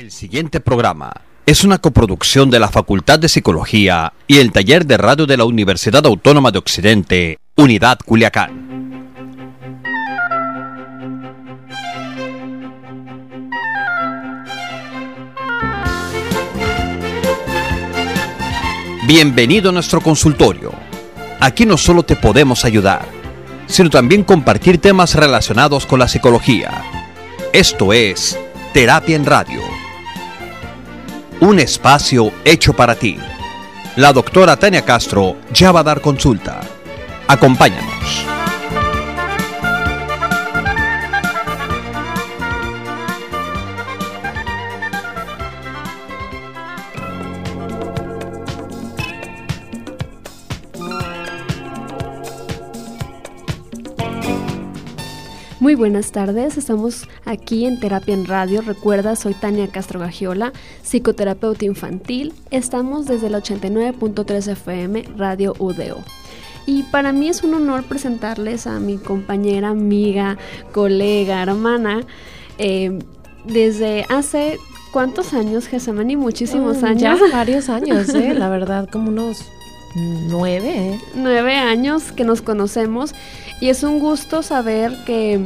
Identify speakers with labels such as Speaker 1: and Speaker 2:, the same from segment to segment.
Speaker 1: El siguiente programa es una coproducción de la Facultad de Psicología y el Taller de Radio de la Universidad Autónoma de Occidente, Unidad Culiacán. Bienvenido a nuestro consultorio. Aquí no solo te podemos ayudar, sino también compartir temas relacionados con la psicología. Esto es Terapia en Radio. Un espacio hecho para ti. La doctora Tania Castro ya va a dar consulta. Acompáñanos.
Speaker 2: Muy buenas tardes, estamos aquí en Terapia en Radio. Recuerda, soy Tania Castro Gagiola, psicoterapeuta infantil. Estamos desde el 89.3 FM, Radio UDO. Y para mí es un honor presentarles a mi compañera, amiga, colega, hermana, eh, desde hace ¿cuántos años, Gesamani? Muchísimos años.
Speaker 3: Ya varios años, ¿eh? la verdad, como unos nueve. ¿eh?
Speaker 2: Nueve años que nos conocemos y es un gusto saber que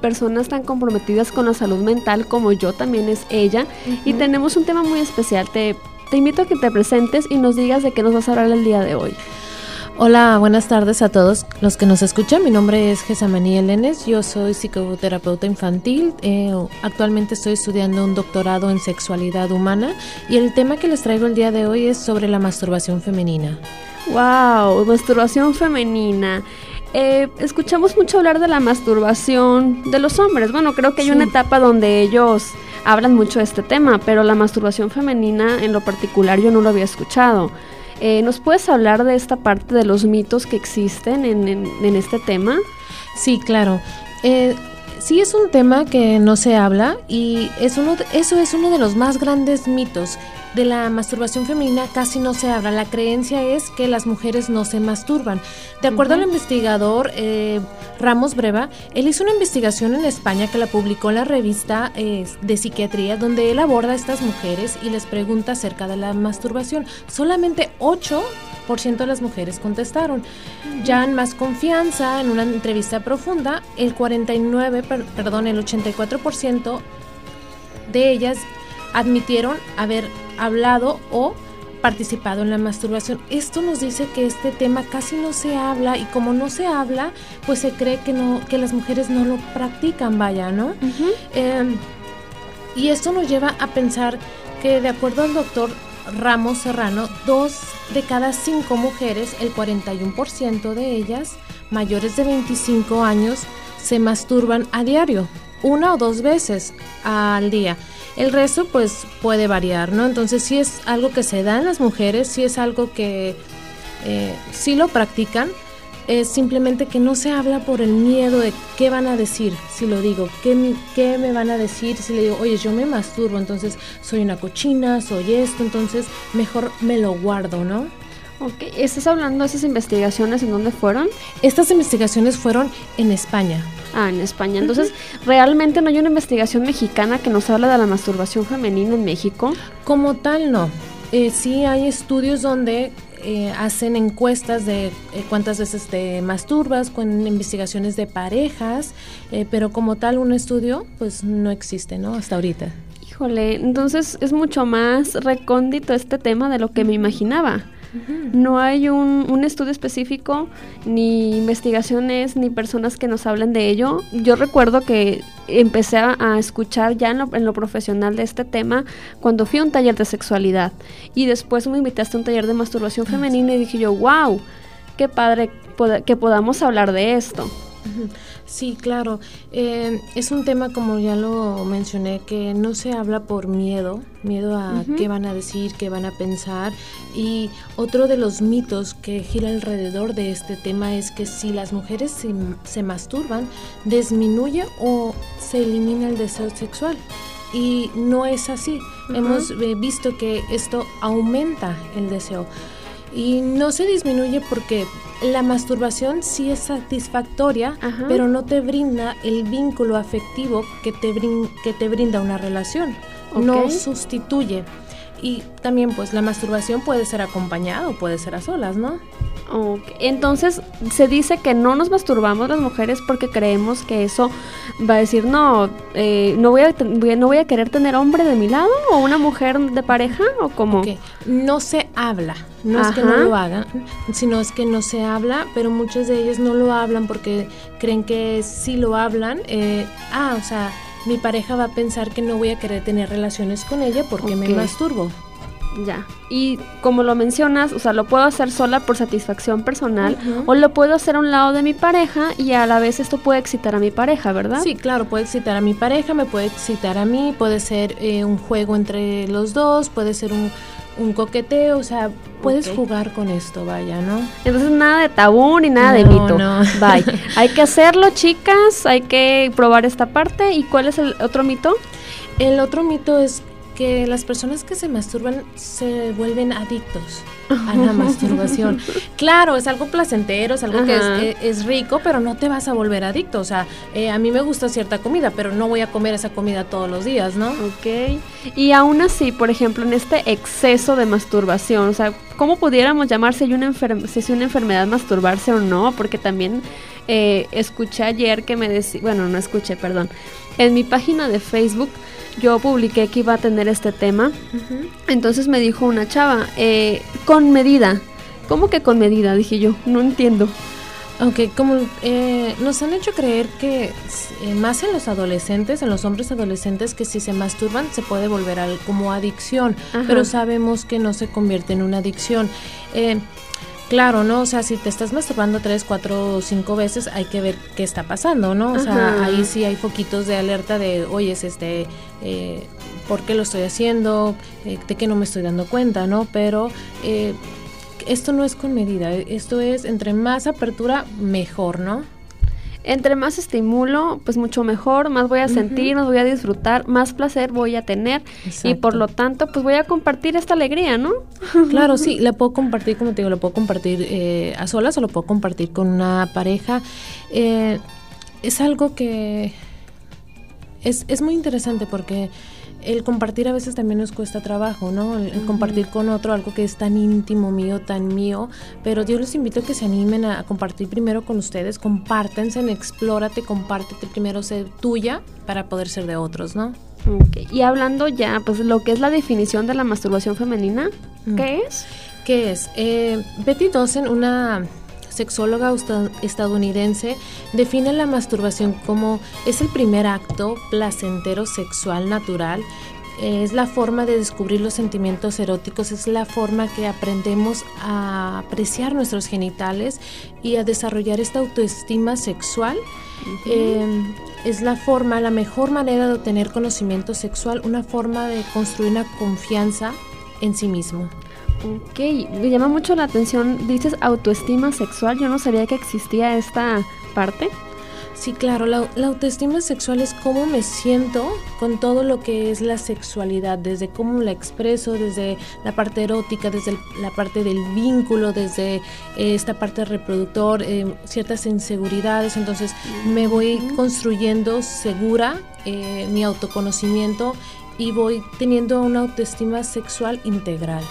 Speaker 2: personas tan comprometidas con la salud mental como yo también es ella. Y tenemos un tema muy especial. Te, te invito a que te presentes y nos digas de qué nos vas a hablar el día de hoy.
Speaker 3: Hola, buenas tardes a todos los que nos escuchan. Mi nombre es Gesamani Elenes, yo soy psicoterapeuta infantil. Eh, actualmente estoy estudiando un doctorado en sexualidad humana y el tema que les traigo el día de hoy es sobre la masturbación femenina.
Speaker 2: ¡Wow! Masturbación femenina. Eh, escuchamos mucho hablar de la masturbación de los hombres. Bueno, creo que hay una etapa donde ellos hablan mucho de este tema, pero la masturbación femenina en lo particular yo no lo había escuchado. Eh, ¿Nos puedes hablar de esta parte de los mitos que existen en, este tema?
Speaker 3: Sí, claro. Eh, sí es un tema que no se habla y es uno eso es uno de los más grandes mitos de la masturbación femenina casi no se habla. La creencia es que las mujeres no se masturban. De acuerdo al investigador eh, Ramos Breva, él hizo una investigación en España que la publicó en la revista eh, de psiquiatría, donde él aborda a estas mujeres y les pregunta acerca de la masturbación. Solamente 8 de las mujeres contestaron. Ya en más confianza, en una entrevista profunda, el 49, perdón, el 84% de ellas admitieron haber hablado o participado en la masturbación. Esto nos dice que este tema casi no se habla y como no se habla, pues se cree que no que las mujeres no lo practican, vaya, ¿no? Em, y esto nos lleva a pensar que de acuerdo al doctor Ramos Serrano, dos de cada cinco mujeres, el 41% de ellas, mayores de 25 años, se masturban a diario, una o dos veces al día. El resto pues puede variar, ¿no? Entonces si es algo que se da en las mujeres, si es algo que eh, sí lo practican, es simplemente que no se habla por el miedo de qué van a decir si lo digo, qué, qué me van a decir si le digo, oye, yo me masturbo, entonces soy una cochina, soy esto, entonces mejor me lo guardo, ¿no?
Speaker 2: Ok, ¿estás hablando de esas investigaciones en dónde fueron?
Speaker 3: Estas investigaciones fueron en España.
Speaker 2: Ah, en España. Entonces, ¿realmente no hay una investigación mexicana que nos habla de la masturbación femenina en México?
Speaker 3: Como tal, no. Eh, sí hay estudios donde eh, hacen encuestas de eh, cuántas veces te masturbas, con investigaciones de parejas, pero como tal un estudio, pues no existe, ¿no? Hasta ahorita.
Speaker 2: Híjole, entonces es mucho más recóndito este tema de lo que me imaginaba. No hay un, estudio específico, ni investigaciones, ni personas que nos hablen de ello. Yo recuerdo que empecé a, escuchar ya en lo, profesional de este tema cuando fui a un taller de sexualidad. Y después me invitaste a un taller de masturbación femenina y dije yo, wow, qué padre que podamos hablar de esto.
Speaker 3: Sí, claro. Eh, es un tema, como ya lo mencioné, que no se habla por miedo, miedo a qué van a decir, qué van a pensar. Y otro de los mitos que gira alrededor de este tema es que si las mujeres se, masturban, disminuye o se elimina el deseo sexual. Y no es así. Hemos eh, visto que esto aumenta el deseo. Y no se disminuye porque la masturbación sí es satisfactoria, pero no te brinda el vínculo afectivo que te, que te brinda una relación. no sustituye. Y también pues la masturbación puede ser acompañada o puede ser a solas, ¿no?
Speaker 2: Entonces se dice que no nos masturbamos las mujeres porque creemos que eso va a decir no, eh, no voy a no voy a querer tener hombre de mi lado o una mujer de pareja o como
Speaker 3: no se habla, no es que no lo hagan, sino es que no se habla, pero muchas de ellas no lo hablan porque creen que si lo hablan, eh, ah, o sea mi pareja va a pensar que no voy a querer tener relaciones con ella porque me masturbo.
Speaker 2: Ya. Y como lo mencionas, o sea, lo puedo hacer sola por satisfacción personal o lo puedo hacer a un lado de mi pareja y a la vez esto puede excitar a mi pareja, ¿verdad?
Speaker 3: Sí, claro, puede excitar a mi pareja, me puede excitar a mí, puede ser eh, un juego entre los dos, puede ser un, un coqueteo, o sea, puedes jugar con esto, vaya, ¿no?
Speaker 2: Entonces nada de tabú ni nada de mito. No. Bye. hay que hacerlo, chicas, hay que probar esta parte. ¿Y cuál es el otro mito?
Speaker 3: El otro mito es que las personas que se masturban se vuelven adictos a la masturbación. Claro, es algo placentero, es algo que eh, es, rico, pero no te vas a volver adicto. O sea, eh, a mí me gusta cierta comida, pero no voy a comer esa comida todos los días, ¿no?
Speaker 2: Ok. Y aún así, por ejemplo, en este exceso de masturbación, o sea, ¿cómo pudiéramos llamar si, una, si es una enfermedad masturbarse o no? Porque también eh, escuché ayer que me decía, bueno, no escuché, perdón, en mi página de Facebook yo publiqué que iba a tener este tema. Entonces me dijo una chava, eh, con medida. ¿Cómo que con medida? Dije yo, no entiendo.
Speaker 3: Aunque como eh, nos han hecho creer que eh, más en los adolescentes, en los hombres adolescentes, que si se masturban se puede volver al, como adicción, pero sabemos que no se convierte en una adicción. Claro, ¿no? O sea, si te estás masturbando tres, cuatro cinco veces, hay que ver qué está pasando, ¿no? O sea, ahí sí hay foquitos de alerta de, oye, este, eh, ¿por qué lo estoy haciendo? Eh, ¿De qué no me estoy dando cuenta, no? Pero eh, esto no es con medida, esto es entre más apertura, mejor, ¿no?
Speaker 2: Entre más estimulo, pues mucho mejor, más voy a sentir, más voy a disfrutar, más placer voy a tener y por lo tanto, pues voy a compartir esta alegría, ¿no?
Speaker 3: Claro, sí, la puedo compartir, como te digo, la puedo compartir eh, a solas o lo puedo compartir con una pareja. Eh, es algo que es, es muy interesante porque el compartir a veces también nos cuesta trabajo, ¿no? El, compartir con otro algo que es tan íntimo mío, tan mío, pero yo les invito a que se animen a, compartir primero con ustedes, compártense, explórate, compártete primero ser tuya para poder ser de otros, ¿no?
Speaker 2: Y hablando ya, pues lo que es la definición de la masturbación femenina, ¿qué es?
Speaker 3: ¿Qué es? Eh, Betty Dossen, una sexóloga estadounidense, define la masturbación como es el primer acto placentero sexual natural es la forma de descubrir los sentimientos eróticos, es la forma que aprendemos a apreciar nuestros genitales y a desarrollar esta autoestima sexual. Em, es la forma, la mejor manera de obtener conocimiento sexual, una forma de construir una confianza en sí mismo.
Speaker 2: Ok, me llama mucho la atención, dices autoestima sexual, yo no sabía que existía esta parte.
Speaker 3: Sí, claro, la, autoestima sexual es cómo me siento con todo lo que es la sexualidad, desde cómo la expreso, desde la parte erótica, desde la parte del vínculo, desde eh, esta parte reproductor, eh, ciertas inseguridades, entonces me voy construyendo segura eh, mi autoconocimiento y voy teniendo una autoestima sexual integral.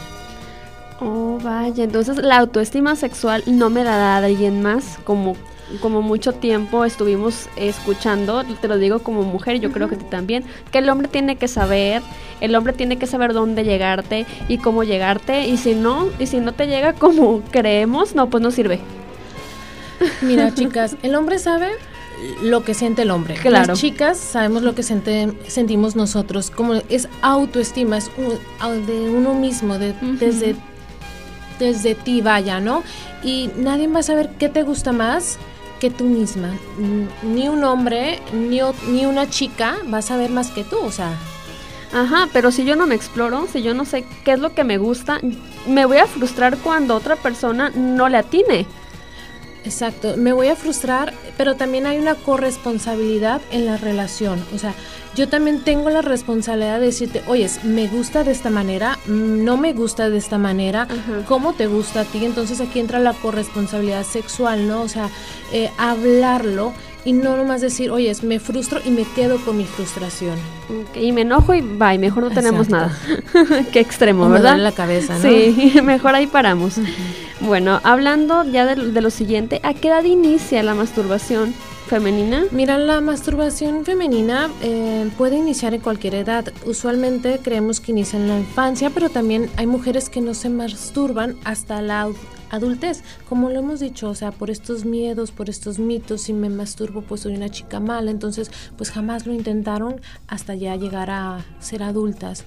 Speaker 2: Oh, vaya, entonces la autoestima sexual no me la da alguien más, como, como mucho tiempo estuvimos escuchando, te lo digo como mujer, yo creo que tú también, que el hombre tiene que saber, el hombre tiene que saber dónde llegarte y cómo llegarte, y si no, y si no te llega como creemos, no, pues no sirve.
Speaker 3: Mira, chicas, el hombre sabe lo que siente el hombre. Claro. Las chicas sabemos lo que sentimos nosotros, como es autoestima, es de uno mismo, de, desde desde ti vaya, ¿no? Y nadie va a saber qué te gusta más que tú misma. Ni un hombre, ni, ni una chica va a saber más que tú, o sea.
Speaker 2: Ajá, pero si yo no me exploro, si yo no sé qué es lo que me gusta, me voy a frustrar cuando otra persona no le atine.
Speaker 3: Exacto, me voy a frustrar, pero también hay una corresponsabilidad en la relación. O sea, yo también tengo la responsabilidad de decirte, oye, me gusta de esta manera, no me gusta de esta manera, ¿cómo te gusta a ti? Entonces aquí entra la corresponsabilidad sexual, ¿no? O sea, eh, hablarlo y no nomás decir, oye, me frustro y me quedo con mi frustración.
Speaker 2: y me enojo y bye, mejor no tenemos nada. Qué extremo,
Speaker 3: ¿verdad?
Speaker 2: en
Speaker 3: la cabeza, ¿no?
Speaker 2: Sí, mejor ahí paramos. Bueno, hablando ya de, lo siguiente, ¿a qué edad inicia la masturbación? Femenina?
Speaker 3: Mira, la masturbación femenina eh, puede iniciar en cualquier edad. Usualmente creemos que inicia en la infancia, pero también hay mujeres que no se masturban hasta la adultez, como lo hemos dicho, o sea, por estos miedos, por estos mitos, si me masturbo pues soy una chica mala, entonces pues jamás lo intentaron hasta ya llegar a ser adultas.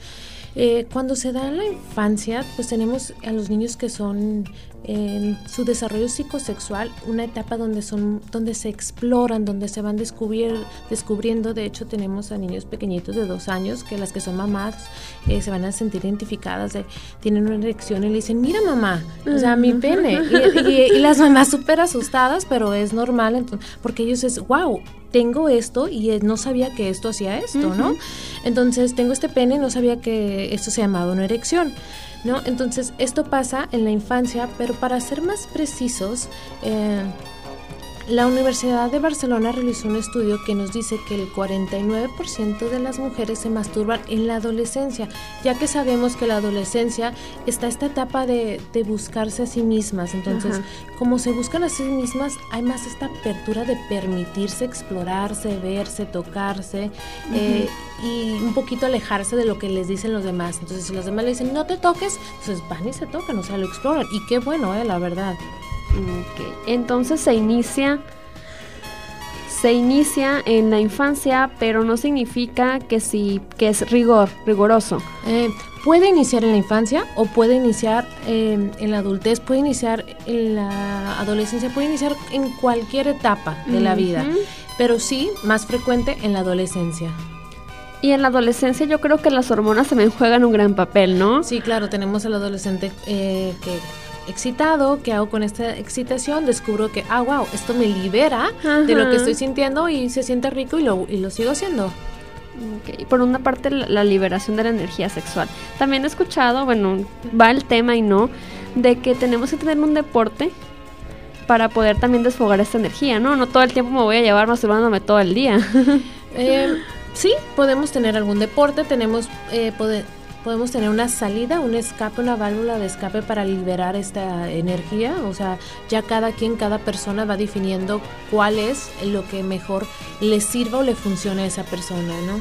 Speaker 3: Eh, cuando se da en la infancia, pues tenemos a los niños que son en su desarrollo psicosexual, una etapa donde son, donde se exploran, donde se van descubrir, descubriendo. De hecho, tenemos a niños pequeñitos de dos años que las que son mamás eh, se van a sentir identificadas, de, tienen una erección y le dicen, mira mamá, o sea, mi pene. Y, las mamás súper asustadas, pero es normal, entonces, porque ellos es, wow, tengo esto y no sabía que esto hacía esto, ¿no? Entonces, tengo este pene y no sabía que esto se llamaba una erección. ¿No? Entonces, esto pasa en la infancia, pero para ser más precisos, eh, la Universidad de Barcelona realizó un estudio que nos dice que el 49% de las mujeres se masturban en la adolescencia, ya que sabemos que la adolescencia está esta etapa de, buscarse a sí mismas. Entonces, como se buscan a sí mismas, hay más esta apertura de permitirse explorarse, verse, tocarse eh, y un poquito alejarse de lo que les dicen los demás. Entonces, si los demás le dicen no te toques, entonces van y se tocan, o sea, lo exploran. Y qué bueno, eh, la verdad.
Speaker 2: Entonces se inicia se inicia en la infancia, pero no significa que sí que es rigor, rigoroso.
Speaker 3: Eh, puede iniciar en la infancia o puede iniciar em, en la adultez, puede iniciar en la adolescencia, puede iniciar en cualquier etapa de la vida, pero sí más frecuente en la adolescencia.
Speaker 2: Y en la adolescencia yo creo que las hormonas también juegan un gran papel, ¿no?
Speaker 3: Sí, claro, tenemos al adolescente eh, que excitado, ¿qué hago con esta excitación? Descubro que, ah, wow, esto me libera de lo que estoy sintiendo y se siente rico y lo, y lo sigo haciendo.
Speaker 2: Okay. Por una parte, la, liberación de la energía sexual. También he escuchado, bueno, va el tema y no, de que tenemos que tener un deporte para poder también desfogar esta energía, ¿no? No todo el tiempo me voy a llevar masturbándome todo el día.
Speaker 3: eh, sí, podemos tener algún deporte, tenemos, eh, podemos tener una salida, un escape, una válvula de escape para liberar esta energía. O sea, ya cada quien, cada persona va definiendo cuál es lo que mejor le sirva o le funcione a esa persona, ¿no?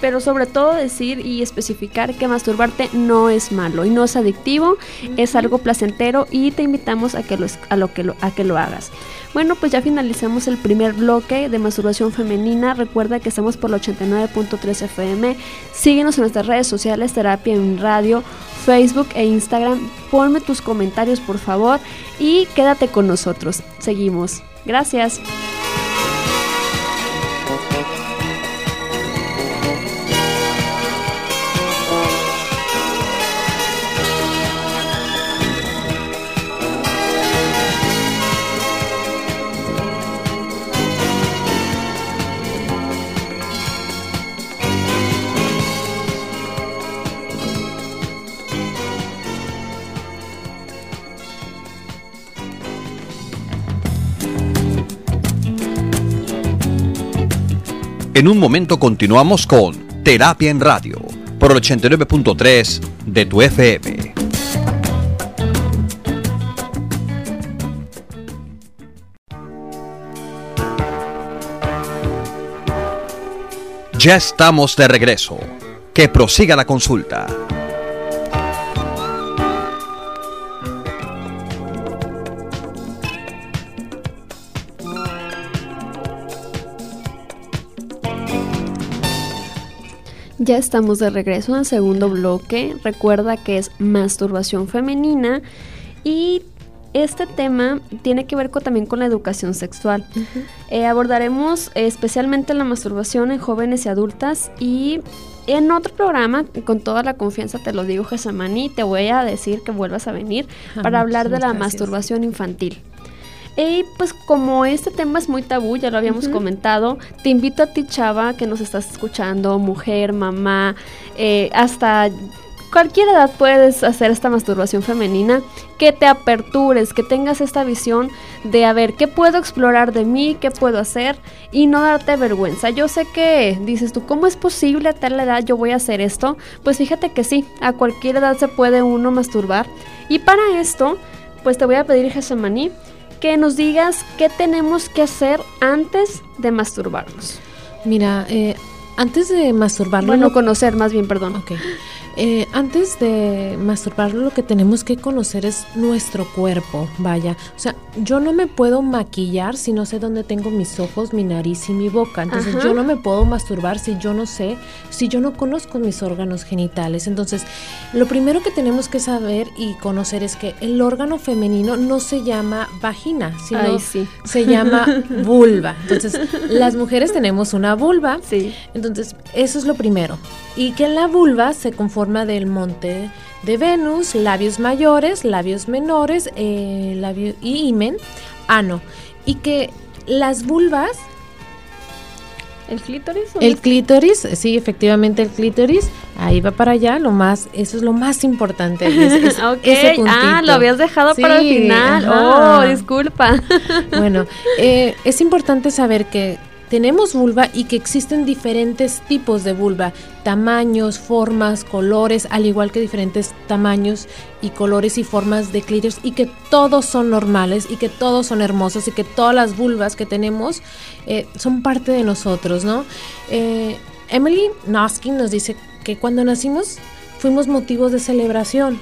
Speaker 2: Pero sobre todo decir y especificar que masturbarte no es malo y no es adictivo, es algo placentero y te invitamos a que lo, a lo que lo, a que lo hagas. Bueno, pues ya finalizamos el primer bloque de masturbación femenina. Recuerda que estamos por la 89.3 FM. Síguenos en nuestras redes sociales, Terapia en Radio, Facebook e Instagram. Ponme tus comentarios, por favor, y quédate con nosotros. Seguimos. Gracias.
Speaker 1: En un momento continuamos con Terapia en Radio por el 89.3 de tu FM. Ya estamos de regreso. Que prosiga la consulta.
Speaker 2: Ya estamos de regreso en el segundo bloque. Recuerda que es masturbación femenina y este tema tiene que ver también con la educación sexual. Eh, abordaremos especialmente la masturbación en jóvenes y adultas y en otro programa, con toda la confianza te lo digo, Gesamani, te voy a decir que vuelvas a venir ah, para hablar de la masturbación infantil. Y pues como este tema es muy tabú, ya lo habíamos comentado, te invito a ti, chava, que nos estás escuchando, mujer, mamá, eh, hasta cualquier edad puedes hacer esta masturbación femenina, que te apertures, que tengas esta visión de a ver qué puedo explorar de mí, qué puedo hacer y no darte vergüenza. Yo sé que dices tú, ¿cómo es posible a tal edad yo voy a hacer esto? Pues fíjate que sí, a cualquier edad se puede uno masturbar. Y para esto, pues te voy a pedir, Jesemaní, que nos digas qué tenemos que hacer antes de masturbarnos.
Speaker 3: Mira, eh, antes de masturbarnos...
Speaker 2: Bueno, conocer más bien, perdón.
Speaker 3: Ok. Eh, antes de masturbarlo, lo que tenemos que conocer es nuestro cuerpo, vaya. O sea, yo no me puedo maquillar si no sé dónde tengo mis ojos, mi nariz y mi boca. Entonces, yo no me puedo masturbar si yo no sé, si yo no conozco mis órganos genitales. Entonces, lo primero que tenemos que saber y conocer es que el órgano femenino no se llama vagina, sino se llama vulva. Entonces, las mujeres tenemos una vulva.
Speaker 2: Sí.
Speaker 3: Entonces, eso es lo primero. Y que en la vulva se conforma del monte de Venus, labios mayores, labios menores, eh, labio, y imen, ano. Y que las vulvas
Speaker 2: ¿El clítoris?
Speaker 3: El clítoris, sí, efectivamente el clítoris, ahí va para allá, lo más, eso es lo más importante.
Speaker 2: ah, lo habías dejado para el final. Oh, disculpa.
Speaker 3: bueno, eh, es importante saber que tenemos vulva y que existen diferentes tipos de vulva, tamaños, formas, colores, al igual que diferentes tamaños y colores y formas de clítoris y que todos son normales y que todos son hermosos y que todas las vulvas que tenemos eh, son parte de nosotros, ¿no? Eh, Emily Noskin nos dice que cuando nacimos fuimos motivos de celebración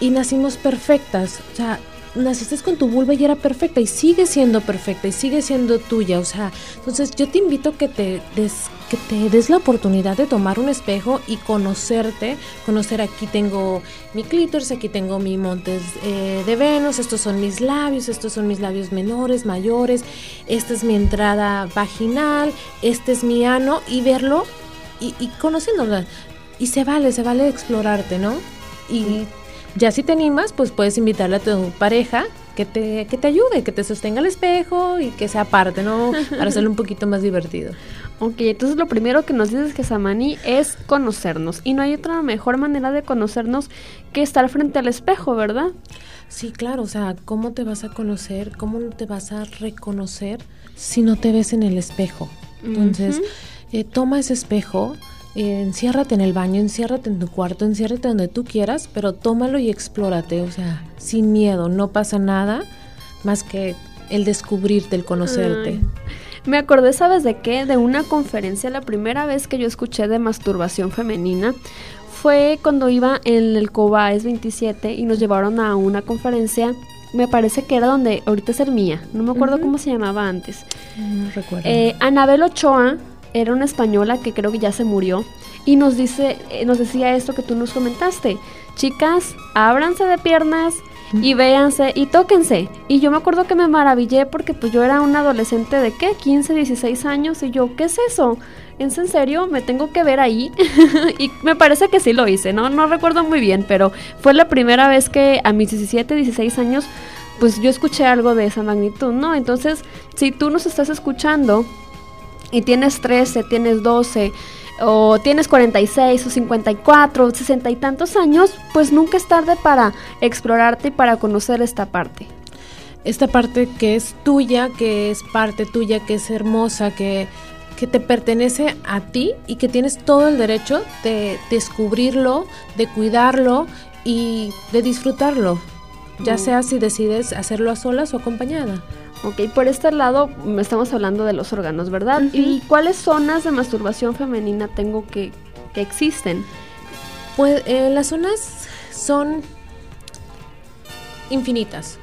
Speaker 3: y nacimos perfectas, o sea, naciste con tu vulva y era perfecta y sigue siendo perfecta y sigue siendo tuya. O sea, entonces yo te invito que te des, que te des la oportunidad de tomar un espejo y conocerte. Conocer aquí tengo mi clítoris, aquí tengo mi montes eh, de Venus, estos son mis labios, estos son mis labios menores, mayores, esta es mi entrada vaginal, este es mi ano y verlo y, y conociéndolo. Y se vale, se vale explorarte, ¿no? Y ya si te animas, pues puedes invitarle a tu pareja que te, que te ayude, que te sostenga el espejo y que sea parte, ¿no? Para hacerlo un poquito más divertido.
Speaker 2: Ok, entonces lo primero que nos dices que Samani es conocernos. Y no hay otra mejor manera de conocernos que estar frente al espejo, ¿verdad?
Speaker 3: Sí, claro, o sea, ¿cómo te vas a conocer? ¿Cómo te vas a reconocer si no te ves en el espejo? Entonces, eh, toma ese espejo, enciérrate en el baño, enciérrate en tu cuarto, enciérrate donde tú quieras, pero tómalo y explórate, o sea, sin miedo, no pasa nada más que el descubrirte, el conocerte.
Speaker 2: Me acordé, ¿sabes de qué? De una conferencia, la primera vez que yo escuché de masturbación femenina fue cuando iba en el COBAES 27 y nos llevaron a una conferencia me parece que era donde ahorita es el mía, no me acuerdo cómo se llamaba antes.
Speaker 3: No recuerdo.
Speaker 2: Eh, Anabel Ochoa era una española que creo que ya se murió y nos dice, eh, nos decía esto que tú nos comentaste. Chicas, ábranse de piernas y véanse y tóquense. Y yo me acuerdo que me maravillé porque pues yo era una adolescente de qué, 15, 16 años y yo, ¿qué es eso? ¿Es en serio? ¿Me tengo que ver ahí? y me parece que sí lo hice, ¿no? No recuerdo muy bien, pero fue la primera vez que a mis 17, 16 años pues yo escuché algo de esa magnitud, ¿no? Entonces, si tú nos estás escuchando y tienes 13, tienes 12 o tienes 46 o 54 o 60 y tantos años, pues nunca es tarde para explorarte y para conocer esta parte.
Speaker 3: Esta parte que es tuya, que es parte tuya, que es hermosa, que, que te pertenece a ti y que tienes todo el derecho de descubrirlo, de cuidarlo y de disfrutarlo, ya mm. sea si decides hacerlo a solas o acompañada.
Speaker 2: Ok, por este lado estamos hablando de los órganos, ¿verdad? ¿Y cuáles zonas de masturbación femenina tengo que, que existen?
Speaker 3: Pues eh, las zonas son infinitas.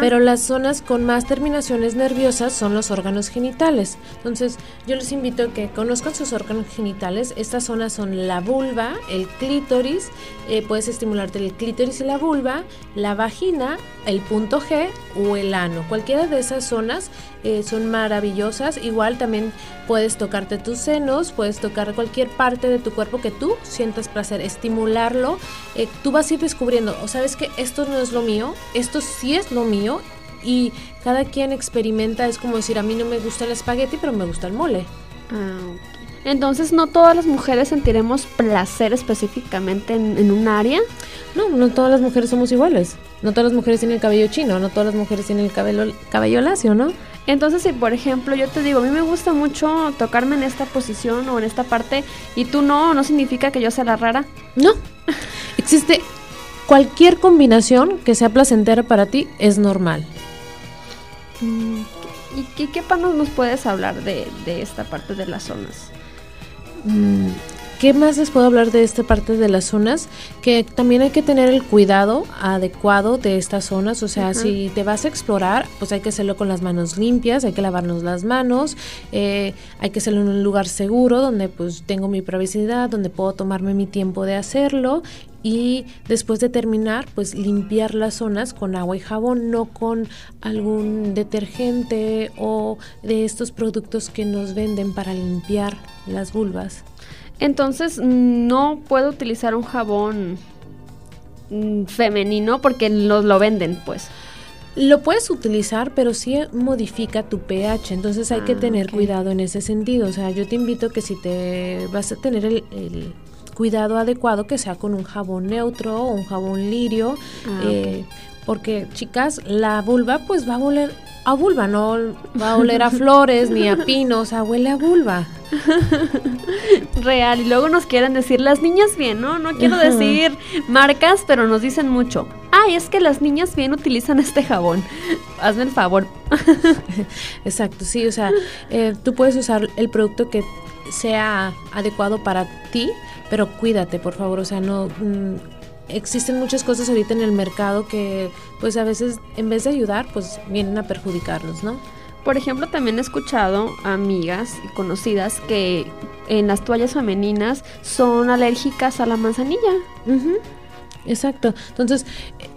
Speaker 3: Pero las zonas con más terminaciones nerviosas son los órganos genitales. Entonces, yo les invito a que conozcan sus órganos genitales. Estas zonas son la vulva, el clítoris, eh, puedes estimularte el clítoris y la vulva, la vagina, el punto G o el ano. Cualquiera de esas zonas eh, son maravillosas. Igual también puedes tocarte tus senos, puedes tocar cualquier parte de tu cuerpo que tú sientas placer, estimularlo. Eh, tú vas a ir descubriendo, o sabes que esto no es lo mío, esto sí es lo mío y cada quien experimenta, es como decir, a mí no me gusta el espagueti, pero me gusta el mole.
Speaker 2: Ah, Entonces, ¿no todas las mujeres sentiremos placer específicamente en, un área?
Speaker 3: No, no todas las mujeres somos iguales. No todas las mujeres tienen el cabello chino, no todas las mujeres tienen el cabello, cabello lacio, ¿no?
Speaker 2: Entonces, si por ejemplo yo te digo, a mí me gusta mucho tocarme en esta posición o en esta parte y tú no, no significa que yo sea la rara.
Speaker 3: No. Existe cualquier combinación que sea placentera para ti es normal.
Speaker 2: Mm, ¿Y qué, qué panos nos puedes hablar de, de esta parte de las zonas?
Speaker 3: ¿Qué más les puedo hablar de esta parte de las zonas? Que también hay que tener el cuidado adecuado de estas zonas. O sea, si te vas a explorar, pues hay que hacerlo con las manos limpias, hay que lavarnos las manos, eh, hay que hacerlo en un lugar seguro donde pues tengo mi privacidad, donde puedo tomarme mi tiempo de hacerlo y después de terminar, pues limpiar las zonas con agua y jabón, no con algún detergente o de estos productos que nos venden para limpiar las vulvas.
Speaker 2: Entonces no puedo utilizar un jabón mm, femenino porque los lo venden, pues.
Speaker 3: Lo puedes utilizar, pero sí modifica tu pH, entonces hay que ah, tener cuidado en ese sentido. O sea, yo te invito que si te vas a tener el, cuidado adecuado, que sea con un jabón neutro o un jabón lirio, ah, eh, porque chicas, la vulva pues va a oler a vulva, no va a oler a flores ni a pinos, o sea, huele a vulva.
Speaker 2: Real, y luego nos quieren decir las niñas bien, ¿no? No quiero decir marcas, pero nos dicen mucho. Ay, es que las niñas bien utilizan este jabón. Hazme el favor.
Speaker 3: Exacto, sí, o sea, eh, tú puedes usar el producto que sea adecuado para ti, pero cuídate, por favor, o sea, no... Mm, existen muchas cosas ahorita en el mercado que pues a veces en vez de ayudar pues vienen a perjudicarnos, ¿no?
Speaker 2: Por ejemplo, también he escuchado amigas y conocidas que en las toallas femeninas son alérgicas a la manzanilla.
Speaker 3: Exacto. Entonces,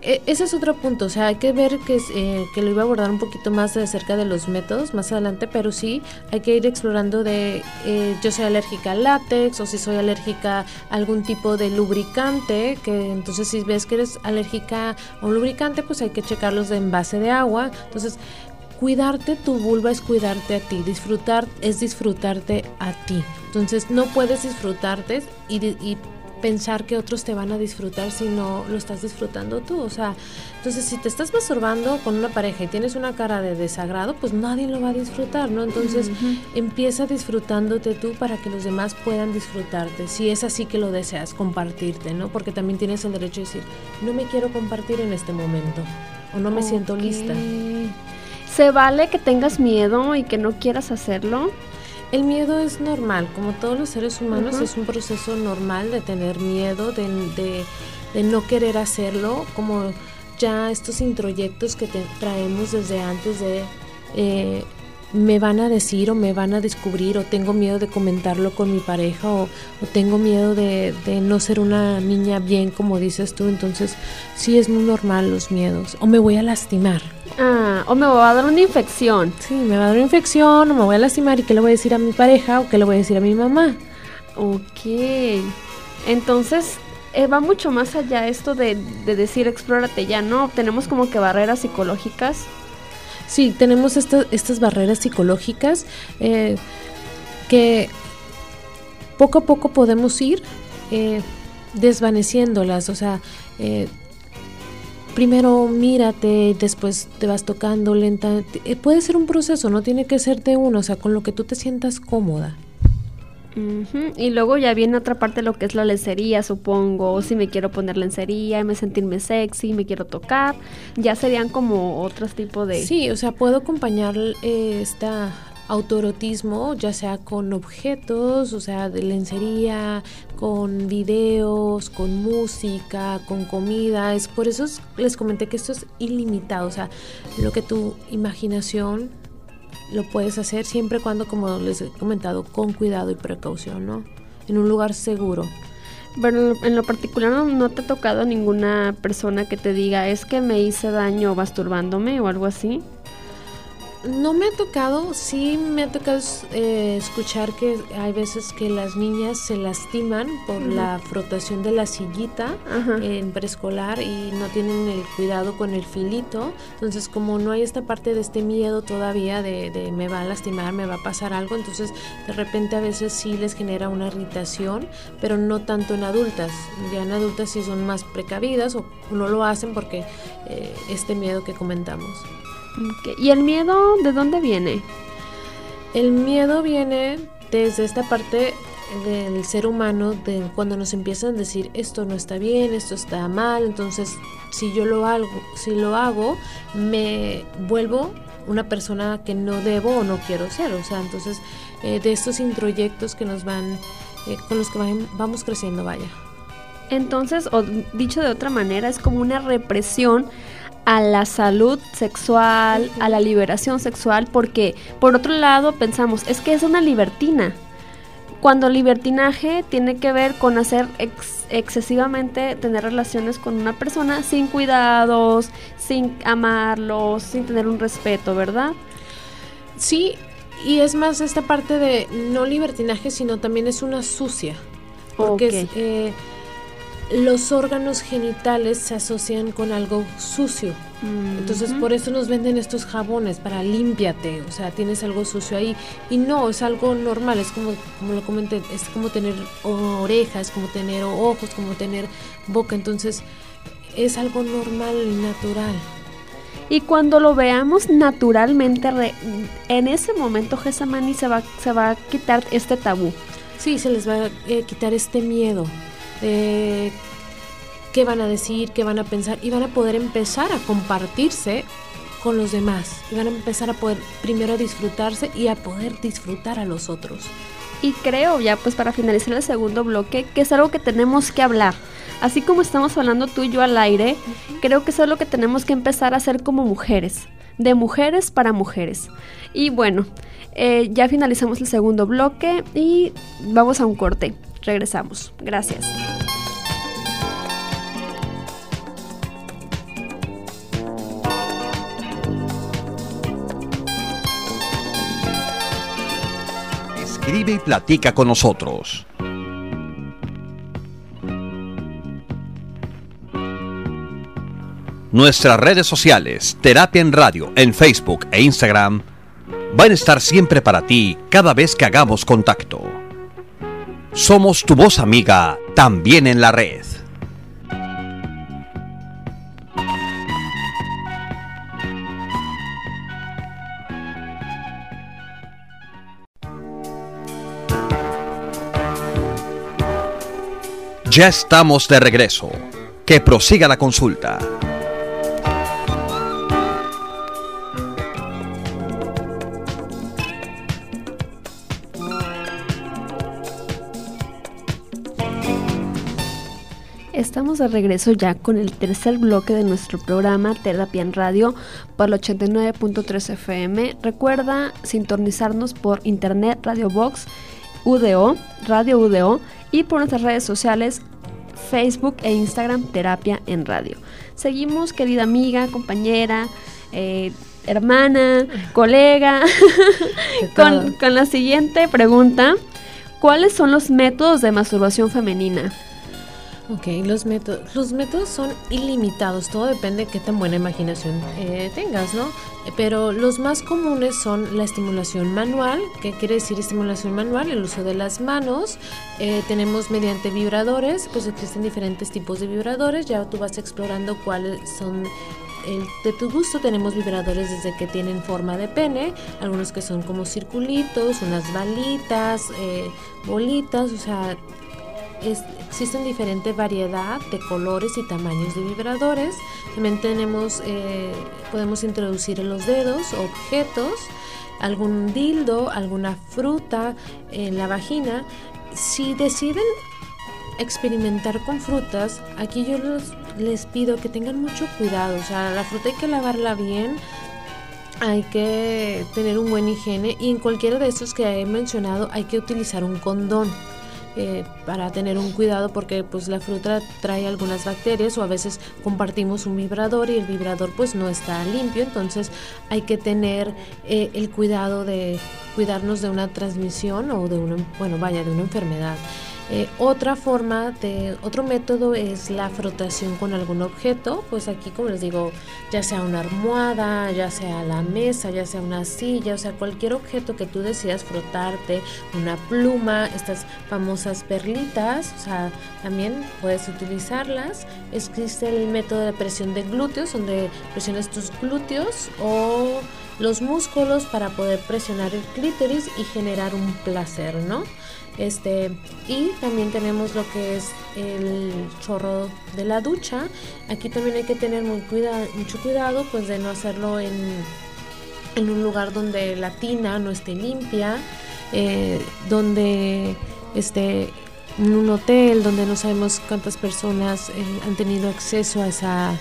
Speaker 3: e, ese es otro punto. O sea, hay que ver que, eh, que lo iba a abordar un poquito más acerca de los métodos más adelante, pero sí hay que ir explorando de eh, yo soy alérgica al látex o si soy alérgica a algún tipo de lubricante, que entonces si ves que eres alérgica a un lubricante, pues hay que checarlos de envase de agua. Entonces, cuidarte tu vulva es cuidarte a ti, disfrutar es disfrutarte a ti. Entonces, no puedes disfrutarte y, y pensar que otros te van a disfrutar si no lo estás disfrutando tú. O sea, entonces si te estás masturbando con una pareja y tienes una cara de desagrado, pues nadie lo va a disfrutar, ¿no? Entonces empieza disfrutándote tú para que los demás puedan disfrutarte. Si es así que lo deseas, compartirte, ¿no? Porque también tienes el derecho de decir, no me quiero compartir en este momento o no me siento lista.
Speaker 2: ¿Se vale que tengas miedo y que no quieras hacerlo?
Speaker 3: El miedo es normal, como todos los seres humanos, es un proceso normal de tener miedo, de, no querer hacerlo, como ya estos introyectos que te traemos desde antes de eh, me van a decir o me van a descubrir o tengo miedo de comentarlo con mi pareja o, tengo miedo de, de, no ser una niña bien como dices tú, entonces sí es muy normal los miedos o me voy a lastimar.
Speaker 2: Ah, o me va a dar una infección.
Speaker 3: Sí, me va a dar una infección o me voy a lastimar y qué le voy a decir a mi pareja o qué le voy a decir a mi mamá.
Speaker 2: Ok. Entonces, eh, va mucho más allá esto de, decir explórate ya, ¿no? Tenemos como que barreras psicológicas.
Speaker 3: Sí, tenemos estas barreras psicológicas eh, que poco a poco podemos ir eh, desvaneciéndolas, o sea, primero mírate, después te vas tocando lenta. Eh, puede ser un proceso, no tiene que ser de uno, o sea, con lo que tú te sientas cómoda.
Speaker 2: Y luego ya viene otra parte lo que es la lencería, supongo. Si me quiero poner lencería, me sentirme sexy, me quiero tocar, ya serían como otros tipos de.
Speaker 3: Sí, o sea, puedo acompañar eh, esta autorotismo, ya sea con objetos, o sea, de lencería, con videos, con música, con comida. Por eso les comenté que esto es ilimitado, o sea, lo que tu imaginación lo puedes hacer siempre cuando, como les he comentado, con cuidado y precaución, ¿no? En un lugar seguro.
Speaker 2: Bueno, en lo particular no, no, te ha tocado ninguna persona que te diga es que me hice daño masturbándome o algo así.
Speaker 3: No me ha tocado, sí me ha tocado eh, escuchar que hay veces que las niñas se lastiman por la frotación de la sillita en preescolar y no tienen el cuidado con el filito. Entonces, como no hay esta parte de este miedo todavía de, de, me va a lastimar, me va a pasar algo, entonces de repente a veces sí les genera una irritación, pero no tanto en adultas. Ya en adultas sí son más precavidas o no lo hacen porque eh, este miedo que comentamos.
Speaker 2: ¿Y el miedo de dónde viene?
Speaker 3: El miedo viene desde esta parte del ser humano, de cuando nos empiezan a decir esto no está bien, esto está mal, entonces si yo lo hago, si lo hago, me vuelvo una persona que no debo o no quiero ser, o sea, entonces eh, de estos introyectos que nos van, eh, con los que vamos creciendo, vaya.
Speaker 2: Entonces, o dicho de otra manera, es como una represión a la salud sexual, a la liberación sexual, porque por otro lado pensamos, es que es una libertina. Cuando libertinaje tiene que ver con hacer excesivamente, tener relaciones con una persona sin cuidados, sin amarlos, sin tener un respeto, ¿verdad?
Speaker 3: Sí, y es más esta parte de no libertinaje, sino también es una sucia. Porque eh, los órganos genitales se asocian con algo sucio. Entonces por eso nos venden estos jabones para límpiate, o sea, tienes algo sucio ahí. Y no, es algo normal, es como, como lo comenté, es como tener orejas, como tener ojos, como tener boca. Entonces es algo normal y natural.
Speaker 2: Y cuando lo veamos naturalmente, en ese momento Gesamani se va, se va a quitar este tabú.
Speaker 3: Sí, se les va a eh, quitar este miedo qué van a decir, qué van a pensar y van a poder empezar a compartirse con los demás y van a empezar a poder primero disfrutarse y a poder disfrutar a los otros.
Speaker 2: Y creo ya pues para finalizar el segundo bloque que es algo que tenemos que hablar. Así como estamos hablando tú y yo al aire, creo que es algo que tenemos que empezar a hacer como mujeres, de mujeres para mujeres. Y bueno, eh, ya finalizamos el segundo bloque y vamos a un corte. Regresamos. Gracias.
Speaker 1: Escribe y platica con nosotros. Nuestras redes sociales, Terapia en Radio, en Facebook e Instagram, van a estar siempre para ti cada vez que hagamos contacto. Somos tu voz amiga también en la red. Ya estamos de regreso. Que prosiga la consulta.
Speaker 2: Estamos de regreso ya con el tercer bloque de nuestro programa Terapia en Radio por el 89.3 FM. Recuerda sintonizarnos por internet Radio Box UDO, Radio UDO y por nuestras redes sociales Facebook e Instagram Terapia en Radio. Seguimos, querida amiga, compañera, eh, hermana, colega, con, con la siguiente pregunta. ¿Cuáles son los métodos de masturbación femenina?
Speaker 3: Ok, los métodos, los métodos son ilimitados, todo depende de qué tan buena imaginación eh, tengas, ¿no? Pero los más comunes son la estimulación manual, ¿qué quiere decir estimulación manual? El uso de las manos, eh, tenemos mediante vibradores, pues existen diferentes tipos de vibradores, ya tú vas explorando cuáles son de tu gusto tenemos vibradores desde que tienen forma de pene, algunos que son como circulitos, unas balitas, eh, bolitas, o sea, existen diferente variedad de colores y tamaños de vibradores. También tenemos, eh, podemos introducir en los dedos objetos, algún dildo, alguna fruta en la vagina. Si deciden experimentar con frutas, aquí yo les pido que tengan mucho cuidado. O sea, la fruta hay que lavarla bien, hay que tener un buen higiene y en cualquiera de estos que he mencionado hay que utilizar un condón eh, para tener un cuidado porque pues la fruta trae algunas bacterias o a veces compartimos un vibrador y el vibrador pues no está limpio, entonces hay que tener eh, el cuidado de cuidarnos de una transmisión o de una, bueno, vaya, de una enfermedad. Eh, otra forma de, otro método es la frotación con algún objeto, pues aquí como les digo, ya sea una almohada, ya sea la mesa, ya sea una silla, o sea, cualquier objeto que tú decidas frotarte, una pluma, estas famosas perlitas, o sea, también puedes utilizarlas. Existe el método de presión de glúteos, donde presiones tus glúteos o los músculos para poder presionar el clítoris y generar un placer, ¿no? Este, y también tenemos lo que es el chorro de la ducha. Aquí también hay que tener mucho cuidado pues de no hacerlo en, en un lugar donde la tina no esté limpia, eh, donde esté en un hotel donde no sabemos cuántas personas eh, han tenido acceso a esa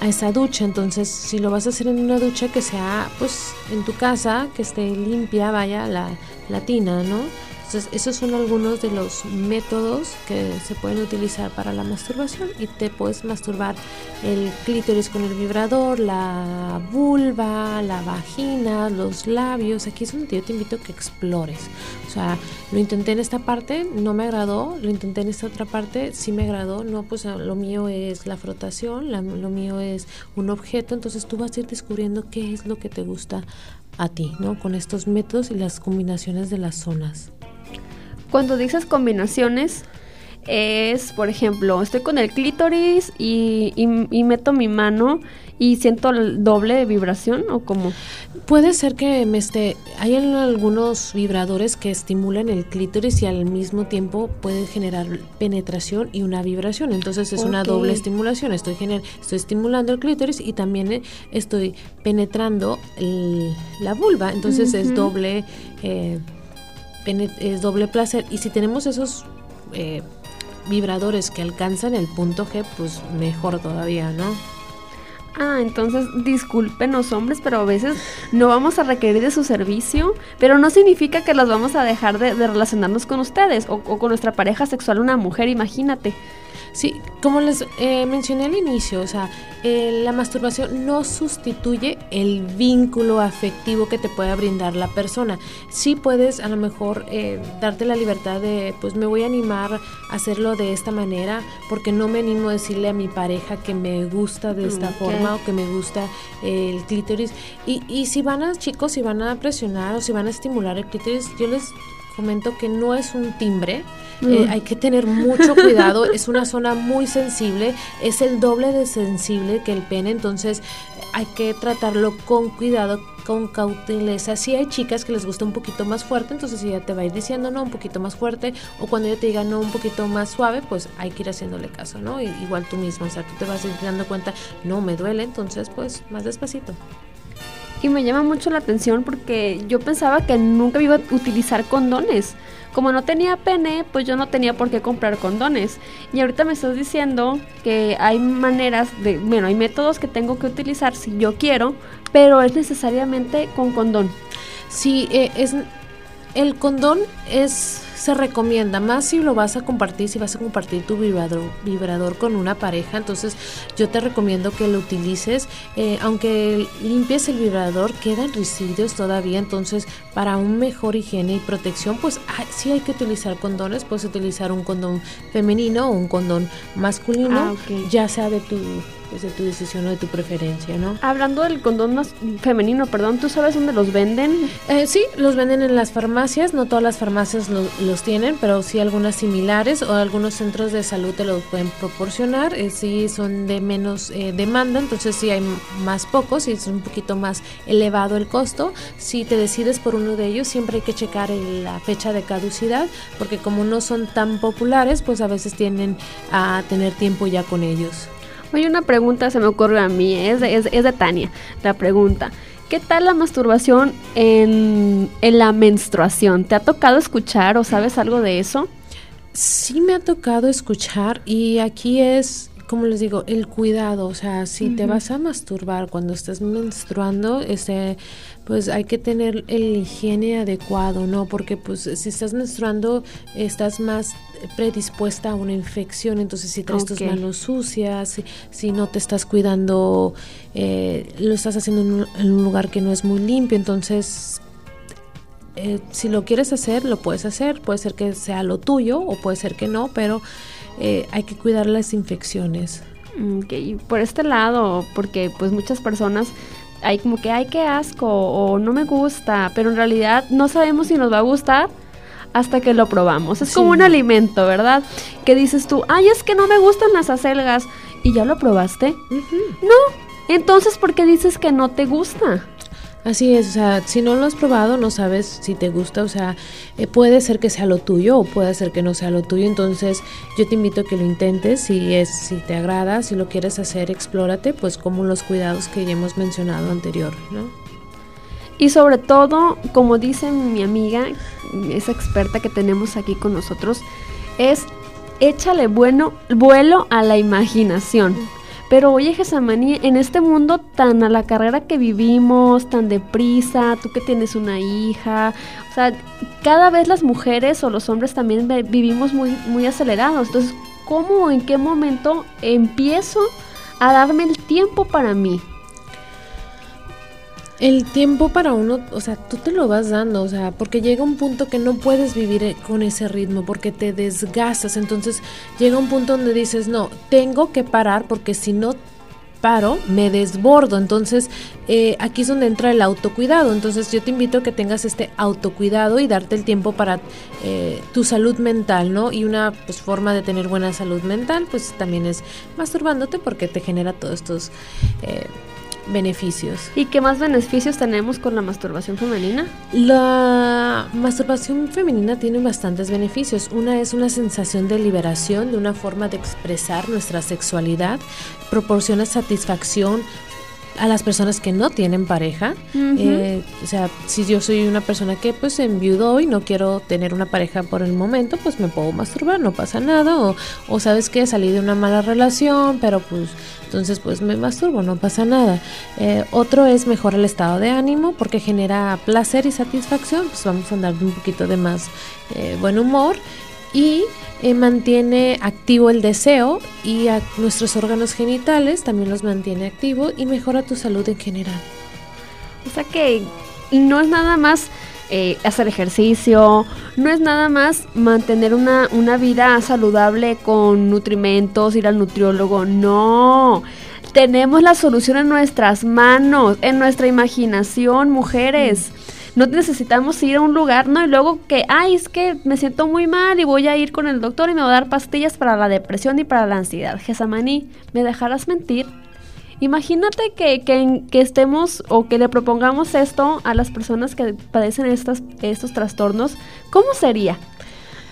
Speaker 3: a esa ducha entonces si lo vas a hacer en una ducha que sea pues en tu casa que esté limpia vaya la, la tina no entonces, esos son algunos de los métodos que se pueden utilizar para la masturbación y te puedes masturbar el clítoris con el vibrador, la vulva, la vagina, los labios. Aquí es donde yo te invito a que explores. O sea, lo intenté en esta parte, no me agradó, lo intenté en esta otra parte, sí me agradó. No, pues lo mío es la frotación, lo mío es un objeto, entonces tú vas a ir descubriendo qué es lo que te gusta a ti, ¿no? Con estos métodos y las combinaciones de las zonas.
Speaker 2: Cuando dices combinaciones, es, por ejemplo, estoy con el clítoris y, y, meto mi mano y siento el doble de vibración o como
Speaker 3: puede ser que me esté hay algunos vibradores que estimulan el clítoris y al mismo tiempo pueden generar penetración y una vibración. Entonces es una doble estimulación. Estoy estoy estimulando el clítoris y también eh, estoy penetrando la vulva. Entonces es doble eh, es doble placer. Y si tenemos esos eh, vibradores que alcanzan el punto G, pues mejor todavía, ¿no?
Speaker 2: Ah, entonces disculpen los hombres, pero a veces no vamos a requerir de su servicio, pero no significa que los vamos a dejar de, relacionarnos con ustedes o, o, con nuestra pareja sexual, una mujer, imagínate.
Speaker 3: Sí, como les eh, mencioné al inicio, o sea, eh, la masturbación no sustituye el vínculo afectivo que te pueda brindar la persona. Sí puedes a lo mejor eh, darte la libertad de, pues me voy a animar a hacerlo de esta manera, porque no me animo a decirle a mi pareja que me gusta de esta forma o que me gusta el clítoris. Y, y si van a, chicos, si van a presionar o si van a estimular el clítoris, yo les comento que no es un timbre, eh, mm. hay que tener mucho cuidado, es una zona muy sensible, es el doble de sensible que el pene, entonces hay que tratarlo con cuidado, con cauteleza. Si hay chicas que les gusta un poquito más fuerte, entonces ella te va a ir diciendo no, un poquito más fuerte, o cuando ella te diga no, un poquito más suave, pues hay que ir haciéndole caso, ¿no? igual tú mismo, o sea, tú te vas a ir dando cuenta, no me duele, entonces pues más despacito.
Speaker 2: Y me llama mucho la atención porque yo pensaba que nunca iba a utilizar condones. Como no tenía pene, pues yo no tenía por qué comprar condones. Y ahorita me estás diciendo que hay maneras de, bueno, hay métodos que tengo que utilizar si yo quiero, pero es necesariamente con condón.
Speaker 3: Sí, eh, es el condón es se recomienda más si lo vas a compartir, si vas a compartir tu vibrador, vibrador con una pareja, entonces yo te recomiendo que lo utilices, eh, aunque limpies el vibrador, quedan residuos todavía, entonces para un mejor higiene y protección, pues si hay que utilizar condones, puedes utilizar un condón femenino o un condón masculino, ah, ya sea de tu es de tu decisión o de tu preferencia, ¿no?
Speaker 2: Hablando del condón más femenino, perdón, ¿tú sabes dónde los venden?
Speaker 3: Eh, sí, los venden en las farmacias, no todas las farmacias los tienen, pero sí algunas similares o algunos centros de salud te los pueden proporcionar, eh, sí son de menos eh, demanda, entonces sí hay más pocos y es un poquito más elevado el costo. Si te decides por uno de ellos, siempre hay que checar la fecha de caducidad, porque como no son tan populares, pues a veces tienen a tener tiempo ya con ellos.
Speaker 2: Oye, una pregunta se me ocurre a mí, es de, es, de Tania, la pregunta. ¿Qué tal la masturbación en, en, la menstruación? ¿Te ha tocado escuchar o sabes algo de eso?
Speaker 3: Sí me ha tocado escuchar y aquí es como les digo, el cuidado, o sea, si te vas a masturbar cuando estás menstruando, este, pues hay que tener el higiene adecuado, ¿no? Porque pues si estás menstruando estás más predispuesta a una infección, entonces si traes tus manos sucias, si, no te estás cuidando, eh, lo estás haciendo en un, lugar que no es muy limpio, entonces eh, si lo quieres hacer, lo puedes hacer, puede ser que sea lo tuyo o puede ser que no, pero eh, hay que cuidar las infecciones.
Speaker 2: Ok, por este lado, porque pues muchas personas hay como que, ay, qué asco o no me gusta, pero en realidad no sabemos si nos va a gustar hasta que lo probamos. Es como un alimento, ¿verdad? Que dices tú, ay, es que no me gustan las acelgas. ¿Y ya lo probaste? No. Entonces, ¿por qué dices que no te gusta?
Speaker 3: Así es, o sea, si no lo has probado, no sabes si te gusta, o sea, eh, puede ser que sea lo tuyo o puede ser que no sea lo tuyo, entonces yo te invito a que lo intentes, si es, si te agrada, si lo quieres hacer, explórate, pues como los cuidados que ya hemos mencionado anterior, ¿no?
Speaker 2: Y sobre todo, como dice mi amiga, esa experta que tenemos aquí con nosotros, es échale bueno, vuelo a la imaginación. Pero oye, Gesamaní, en este mundo tan a la carrera que vivimos, tan deprisa, tú que tienes una hija, o sea, cada vez las mujeres o los hombres también vivimos muy, muy acelerados. Entonces, ¿cómo o en qué momento empiezo a darme el tiempo para mí?
Speaker 3: El tiempo para uno, o sea, tú te lo vas dando, o sea, porque llega un punto que no puedes vivir eh, con ese ritmo, porque te desgastas, entonces llega un punto donde dices, no, tengo que parar porque si no paro, me desbordo. Entonces, eh, aquí es donde entra el autocuidado. Entonces, yo te invito a que tengas este autocuidado y darte el tiempo para eh, tu salud mental, ¿no? Y una pues, forma de tener buena salud mental, pues también es masturbándote porque te genera todos estos beneficios.
Speaker 2: ¿Y qué más beneficios tenemos con la masturbación femenina?
Speaker 3: La masturbación femenina tiene bastantes beneficios. Una es una sensación de liberación, de una forma de expresar nuestra sexualidad, proporciona satisfacción a las personas que no tienen pareja. Eh, o sea, si yo soy una persona que pues enviudó y no quiero tener una pareja por el momento, pues me puedo masturbar, no pasa nada. O, o sabes que salí de una mala relación, pero pues entonces, pues me masturbo, no pasa nada. Eh, otro es mejorar el estado de ánimo porque genera placer y satisfacción. Pues vamos a andar un poquito de más eh, buen humor. Y eh, mantiene activo el deseo y a nuestros órganos genitales también los mantiene activo y mejora tu salud en general.
Speaker 2: O sea que no es nada más eh, hacer ejercicio, no es nada más mantener una, una vida saludable con nutrimentos, ir al nutriólogo, no. Tenemos la solución en nuestras manos, en nuestra imaginación, mujeres. No necesitamos ir a un lugar, ¿no? Y luego que, ay, es que me siento muy mal y voy a ir con el doctor y me va a dar pastillas para la depresión y para la ansiedad. Gesamani, ¿me dejarás mentir? Imagínate que, que, que, estemos o que le propongamos esto a las personas que padecen estos, estos trastornos. ¿Cómo sería?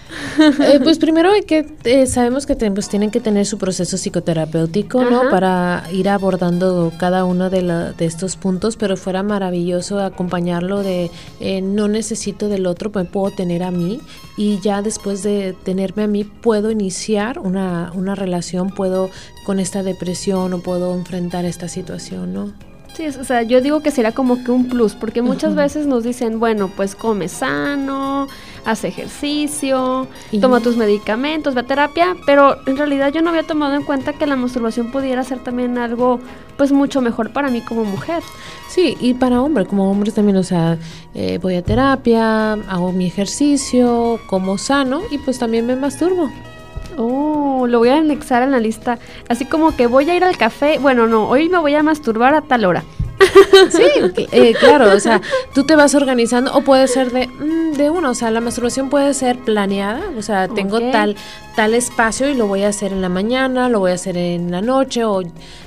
Speaker 3: Eh, pues primero hay que, eh, sabemos que pues, tienen que tener su proceso psicoterapéutico, ¿no? Para ir abordando cada uno de, de, estos puntos, pero fuera maravilloso acompañarlo de eh, no necesito del otro, me puedo tener a mí y ya después de tenerme a mí puedo iniciar una, una relación, puedo con esta depresión o puedo enfrentar esta situación, ¿no?
Speaker 2: Sí, o sea, yo digo que será como que un plus, porque muchas veces nos dicen, bueno, pues come sano, haz ejercicio, toma tus medicamentos, ve a terapia, pero en realidad yo no había tomado en cuenta que la masturbación pudiera ser también algo, pues mucho mejor para mí como mujer.
Speaker 3: Sí, y para hombre, como hombres también, o sea, eh, voy a terapia, hago mi ejercicio, como sano y pues también me masturbo.
Speaker 2: Oh, lo voy a anexar en la lista. Así como que voy a ir al café. Bueno, no, hoy me voy a masturbar a tal hora.
Speaker 3: Sí, eh, claro, o sea, tú te vas organizando o puede ser de, mm, de uno, o sea, la masturbación puede ser planeada, o sea, tengo tal, tal espacio y lo voy a hacer en la mañana, lo voy a hacer en la noche o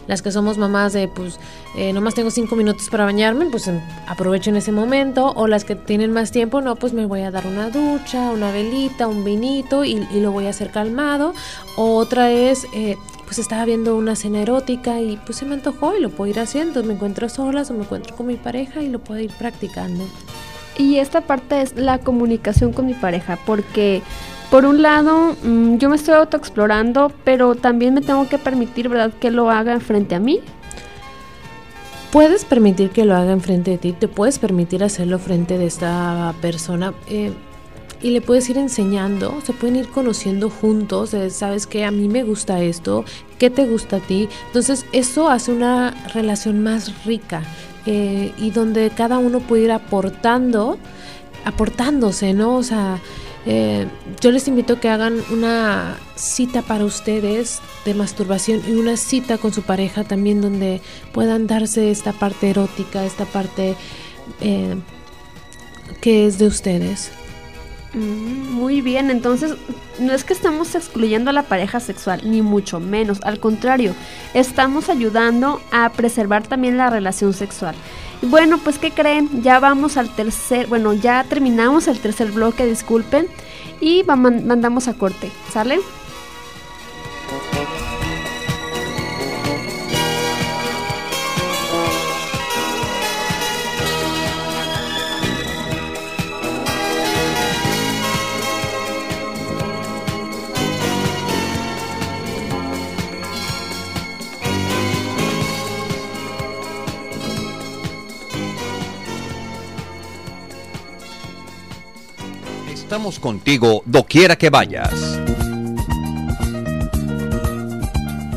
Speaker 3: las que somos mamás de, pues, eh, nomás tengo cinco minutos para bañarme, pues em, aprovecho en ese momento o las que tienen más tiempo, no, pues me voy a dar una ducha, una velita, un vinito y, y lo voy a hacer calmado. O otra es... Eh, pues estaba viendo una cena erótica y pues se me antojó y lo puedo ir haciendo. Me encuentro solas o me encuentro con mi pareja y lo puedo ir practicando.
Speaker 2: Y esta parte es la comunicación con mi pareja, porque por un lado mm, yo me estoy autoexplorando, pero también me tengo que permitir, ¿verdad?, que lo haga frente a mí.
Speaker 3: Puedes permitir que lo haga enfrente de ti, te puedes permitir hacerlo frente de esta persona. Eh, y le puedes ir enseñando, se pueden ir conociendo juntos, sabes que a mí me gusta esto, qué te gusta a ti. Entonces eso hace una relación más rica eh, y donde cada uno puede ir aportando, aportándose, ¿no? O sea, eh, yo les invito a que hagan una cita para ustedes de masturbación y una cita con su pareja también donde puedan darse esta parte erótica, esta parte eh, que es de ustedes.
Speaker 2: Mm, muy bien, entonces no es que estamos excluyendo a la pareja sexual, ni mucho menos, al contrario, estamos ayudando a preservar también la relación sexual. Bueno, pues ¿qué creen? Ya vamos al tercer, bueno, ya terminamos el tercer bloque, disculpen, y mandamos a corte, ¿sale?
Speaker 1: Estamos contigo doquiera que vayas.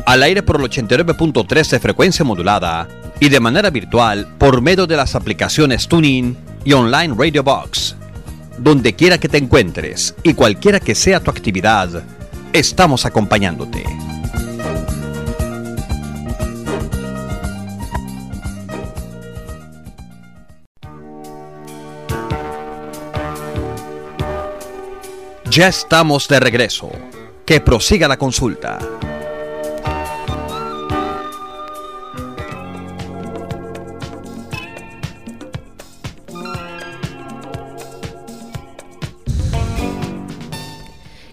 Speaker 1: Al aire por el 89.3 de frecuencia modulada y de manera virtual por medio de las aplicaciones Tuning y Online Radio Box. Donde quiera que te encuentres y cualquiera que sea tu actividad, estamos acompañándote. Ya estamos de regreso. Que prosiga la consulta.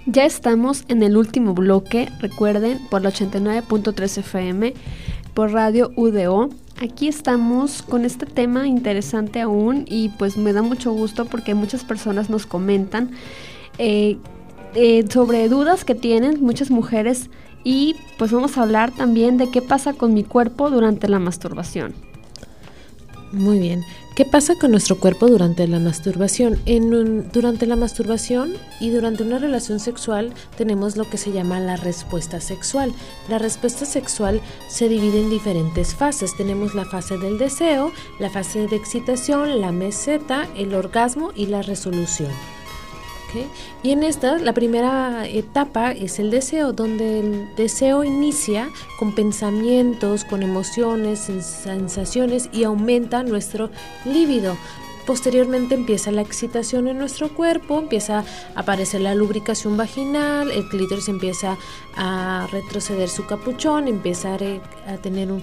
Speaker 2: Ya estamos en el último bloque, recuerden, por la 89.3 FM, por Radio UDO. Aquí estamos con este tema interesante aún y pues me da mucho gusto porque muchas personas nos comentan eh, eh, sobre dudas que tienen muchas mujeres y pues vamos a hablar también de qué pasa con mi cuerpo durante la masturbación.
Speaker 3: Muy bien. ¿Qué pasa con nuestro cuerpo durante la masturbación? En durante la masturbación y durante una relación sexual tenemos lo que se llama la respuesta sexual. La respuesta sexual se divide en diferentes fases. Tenemos la fase del deseo, la fase de excitación, la meseta, el orgasmo y la resolución. Y en esta, la primera etapa es el deseo, donde el deseo inicia con pensamientos, con emociones, sensaciones y aumenta nuestro líbido. Posteriormente empieza la excitación en nuestro cuerpo, empieza a aparecer la lubricación vaginal, el clítoris empieza a retroceder su capuchón, empieza a tener un,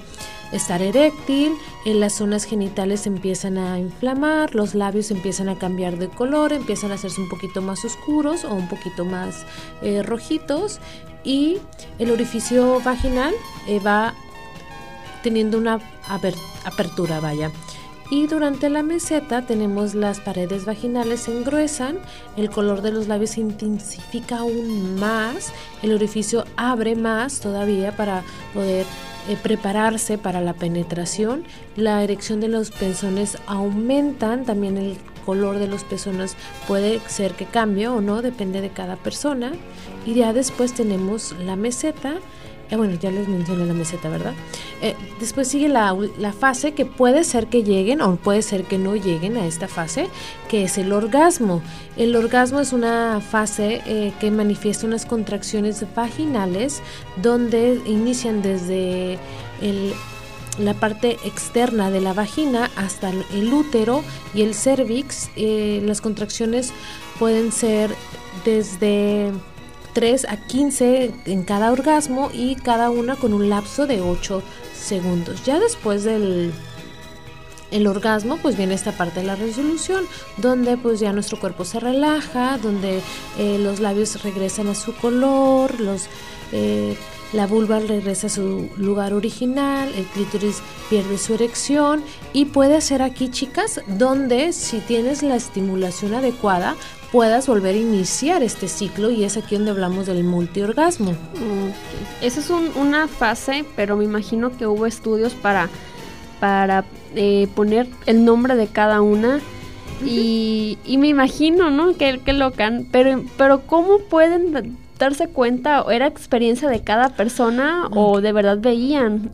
Speaker 3: estar eréctil, en las zonas genitales empiezan a inflamar, los labios empiezan a cambiar de color, empiezan a hacerse un poquito más oscuros o un poquito más eh, rojitos y el orificio vaginal eh, va teniendo una apertura, vaya. Y durante la meseta tenemos las paredes vaginales se engruesan, el color de los labios se intensifica aún más, el orificio abre más todavía para poder eh, prepararse para la penetración. La erección de los pezones aumentan, también el color de los pezones puede ser que cambie o no, depende de cada persona. Y ya después tenemos la meseta eh, bueno, ya les mencioné la meseta, ¿verdad? Eh, después sigue la, fase que puede ser que lleguen o puede ser que no lleguen a esta fase, que es el orgasmo. El orgasmo es una fase eh, que manifiesta unas contracciones vaginales donde inician desde la parte externa de la vagina hasta el útero y el cervix. las contracciones pueden ser desde 3 a 15 en cada orgasmo y cada una con un lapso de 8 segundos. Ya después del el orgasmo, pues viene esta parte de la resolución, donde pues ya nuestro cuerpo se relaja, donde eh, los labios regresan a su color, los, eh, la vulva regresa a su lugar original, el clítoris pierde su erección y puede ser aquí, chicas, donde si tienes la estimulación adecuada, puedas volver a iniciar este ciclo y es aquí donde hablamos del multiorgasmo.
Speaker 2: Esa es una fase, pero me imagino que hubo estudios para, para eh, poner el nombre de cada una. y, me imagino, ¿no? Que, que locan. Pero, pero ¿cómo pueden darse cuenta? ¿Era experiencia de cada persona o de verdad veían?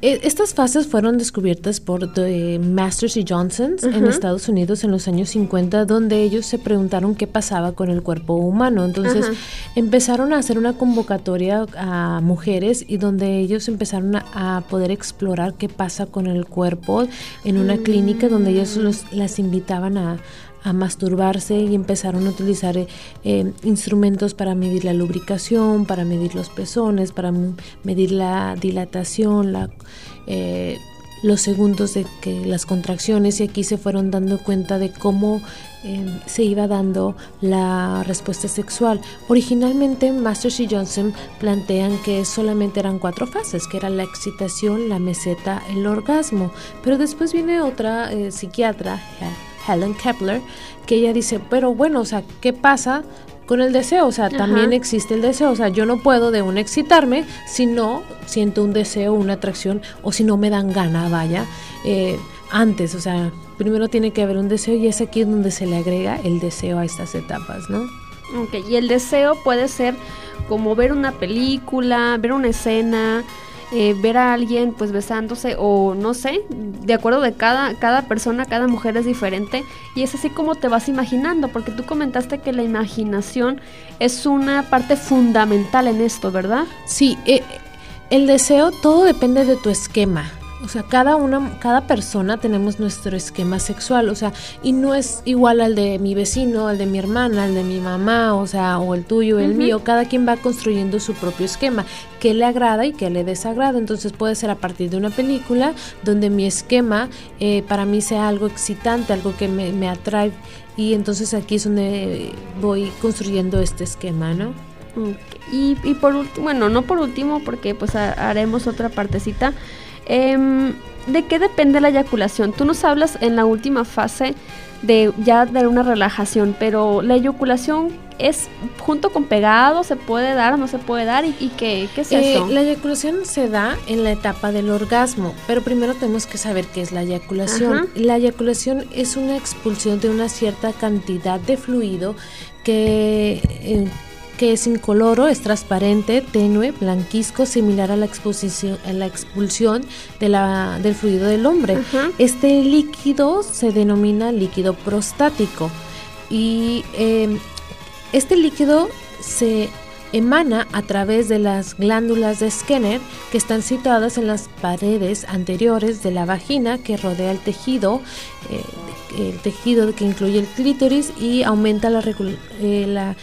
Speaker 3: Eh, estas fases fueron descubiertas por The Masters y Johnsons en Estados Unidos en los años 50, donde ellos se preguntaron qué pasaba con el cuerpo humano. Entonces empezaron a hacer una convocatoria a mujeres y donde ellos empezaron a, poder explorar qué pasa con el cuerpo en una clínica donde ellos los, las invitaban a, a masturbarse y empezaron a utilizar eh, eh, instrumentos para medir la lubricación, para medir los pezones, para medir la dilatación, la, eh, los segundos de que las contracciones y aquí se fueron dando cuenta de cómo se iba dando la respuesta sexual. Originalmente Masters y Johnson plantean que solamente eran cuatro fases, que era la excitación, la meseta, el orgasmo, pero después viene otra psiquiatra, Helen Kepler, que ella dice, pero bueno, o sea, ¿qué pasa con el deseo? O sea, también existe el deseo, o sea, yo no puedo de un excitarme si no siento un deseo, una atracción, o si no me dan gana, vaya, eh, antes, o sea, primero tiene que haber un deseo y es aquí donde se le agrega el deseo a estas etapas, ¿no?
Speaker 2: Ok, y el deseo puede ser como ver una película, ver una escena, eh, ver a alguien pues besándose o no sé, de acuerdo de cada, cada persona, cada mujer es diferente y es así como te vas imaginando, porque tú comentaste que la imaginación es una parte fundamental en esto, ¿verdad?
Speaker 3: Sí, eh, el deseo todo depende de tu esquema. O sea, cada una, cada persona tenemos nuestro esquema sexual, o sea, y no es igual al de mi vecino, al de mi hermana, al de mi mamá, o sea, o el tuyo, el mío. Cada quien va construyendo su propio esquema, que le agrada y que le desagrada. Entonces puede ser a partir de una película donde mi esquema eh, para mí sea algo excitante, algo que me, me atrae, y entonces aquí es donde voy construyendo este esquema, ¿no?
Speaker 2: Y, y por último, bueno, no por último, porque pues haremos otra partecita. Em, ¿De qué depende la eyaculación? Tú nos hablas en la última fase de ya de una relajación, pero la eyaculación es junto con pegado, se puede dar o no se puede dar y, qué, es eh, eso?
Speaker 3: La eyaculación se da en la etapa del orgasmo, pero primero tenemos que saber qué es la eyaculación. La eyaculación es una expulsión de una cierta cantidad de fluido que eh, que es incoloro, es transparente, tenue, blanquisco, similar a la, exposición, a la expulsión de la, del fluido del hombre. Este líquido se denomina líquido prostático y em, este líquido se emana a través de las glándulas de Skinner que están situadas en las paredes anteriores de la vagina que rodea el tejido, eh, el tejido que incluye el clítoris y aumenta la, eh, la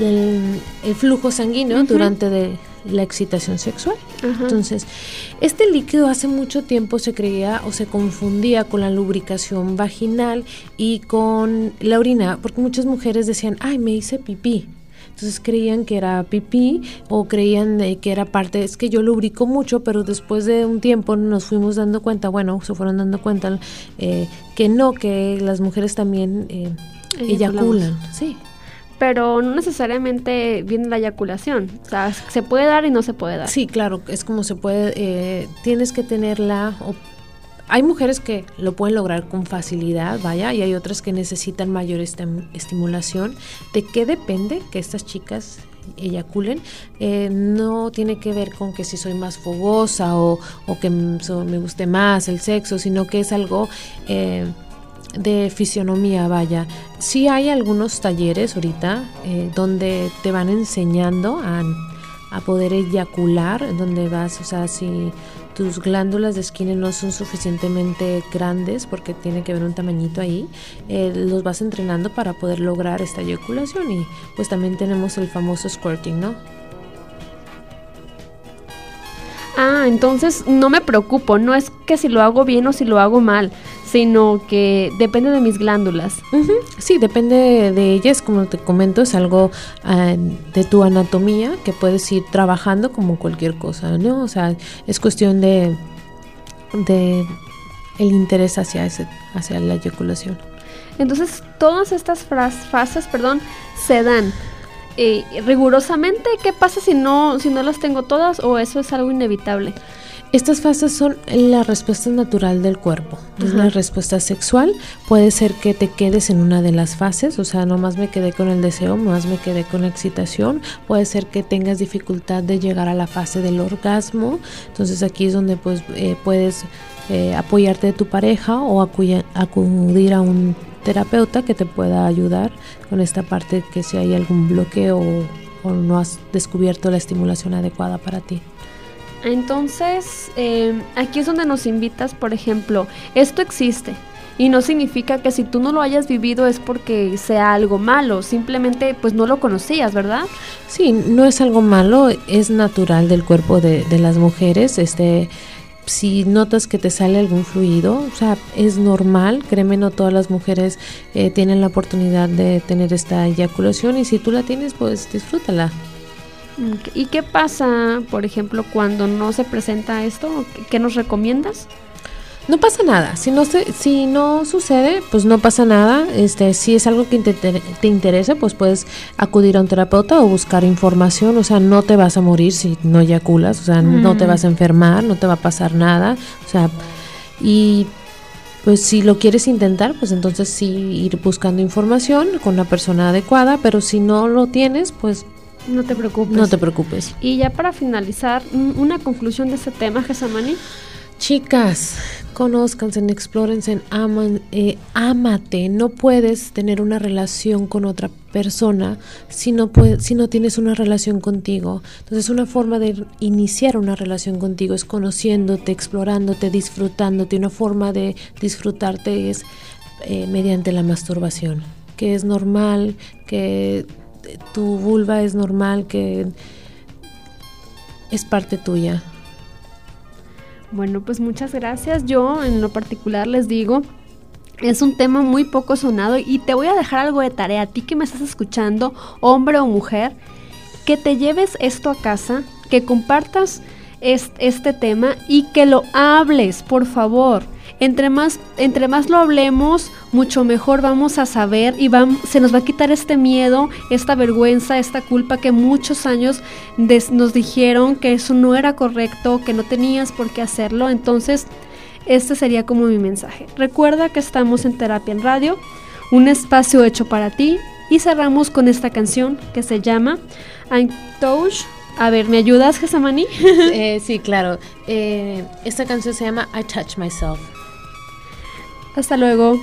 Speaker 3: el, flujo sanguíneo durante de la excitación sexual. Entonces, este líquido hace mucho tiempo se creía o se confundía con la lubricación vaginal y con la orina, porque muchas mujeres decían, ay, me hice pipí. Entonces creían que era pipí o creían que era parte, es que yo lubrico mucho, pero después de un tiempo nos fuimos dando cuenta, bueno, se fueron dando cuenta eh, que no, que las mujeres también eh, eyaculan. Sí
Speaker 2: pero no necesariamente viene la eyaculación. O sea, se puede dar y no se puede dar.
Speaker 3: Sí, claro, es como se puede, eh, tienes que tenerla... hay mujeres que lo pueden lograr con facilidad, vaya, y hay otras que necesitan mayor estimulación. ¿De qué depende que estas chicas eyaculen? Eh, no tiene que ver con que si soy más fogosa o, que me guste más el sexo, sino que es algo... Eh, de fisionomía, vaya. Sí hay algunos talleres ahorita eh, donde te van enseñando a, poder eyacular, donde vas, o sea, si tus glándulas de skin no son suficientemente grandes porque tiene que haber un tamañito ahí, eh, los vas entrenando para poder lograr esta eyaculación y pues también tenemos el famoso squirting, ¿no?
Speaker 2: Ah, entonces no me preocupo, no es que si lo hago bien o si lo hago mal, sino que depende de mis glándulas.
Speaker 3: Sí, depende de ellas, como te comento, es algo ah, de tu anatomía que puedes ir trabajando como cualquier cosa, ¿no? O sea, es cuestión de, de el interés hacia, ese, hacia la eyaculación.
Speaker 2: Entonces, todas estas fases, perdón, se dan eh, rigurosamente. ¿Qué pasa si no, si no las tengo todas o eso es algo inevitable?
Speaker 3: Estas fases son la respuesta natural del cuerpo. La respuesta sexual. Puede ser que te quedes en una de las fases, o sea, nomás me quedé con el deseo, nomás me quedé con la excitación. Puede ser que tengas dificultad de llegar a la fase del orgasmo. Entonces aquí es donde pues eh, puedes eh, apoyarte de tu pareja o acudir a un terapeuta que te pueda ayudar con esta parte que si hay algún bloqueo o no has descubierto la estimulación adecuada para ti.
Speaker 2: Entonces, eh, aquí es donde nos invitas, por ejemplo, esto existe. Y no significa que si tú no lo hayas vivido es porque sea algo malo, simplemente pues no lo conocías, ¿verdad?
Speaker 3: Sí, no es algo malo, es natural del cuerpo de, las mujeres, este si notas que te sale algún fluido, o sea, es normal, créeme, no todas las mujeres eh, tienen la oportunidad de tener esta eyaculación y si tú la tienes, pues disfrútala.
Speaker 2: ¿Y qué pasa, por ejemplo, cuando no se presenta esto? ¿Qué nos recomiendas?
Speaker 3: No pasa nada. Si no se, si no sucede, pues no pasa nada. Este, si es algo que te, te, interesa, pues puedes acudir a un terapeuta o buscar información. O sea, no te vas a morir si no eyaculas. O sea, no te vas a enfermar, no te va a pasar nada. O sea, y pues si lo quieres intentar, pues entonces sí ir buscando información con la persona adecuada. Pero si no lo tienes, pues
Speaker 2: no te preocupes.
Speaker 3: No te preocupes.
Speaker 2: Y ya para finalizar, una conclusión de este tema, Gesamani.
Speaker 3: Chicas, conózcanse, explórense, aman, eh, amate. No puedes tener una relación con otra persona si no, si no tienes una relación contigo. Entonces, una forma de iniciar una relación contigo es conociéndote, explorándote, disfrutándote. Una forma de disfrutarte es eh, mediante la masturbación, que es normal, que tu vulva es normal, que es parte tuya.
Speaker 2: Bueno, pues muchas gracias. Yo en lo particular les digo, es un tema muy poco sonado y te voy a dejar algo de tarea a ti que me estás escuchando, hombre o mujer, que te lleves esto a casa, que compartas este tema y que lo hables, por favor. Entre más, entre más lo hablemos, mucho mejor vamos a saber y se nos va a quitar este miedo, esta vergüenza, esta culpa que muchos años nos dijeron que eso no era correcto, que no tenías por qué hacerlo. Entonces, este sería como mi mensaje. Recuerda que estamos en Terapia en Radio, un espacio hecho para ti. Y cerramos con esta canción que se llama I'm Touch a ver, ¿me ayudas, Gesamani?
Speaker 3: eh, sí, claro. Eh, esta canción se llama I Touch Myself.
Speaker 2: Hasta luego.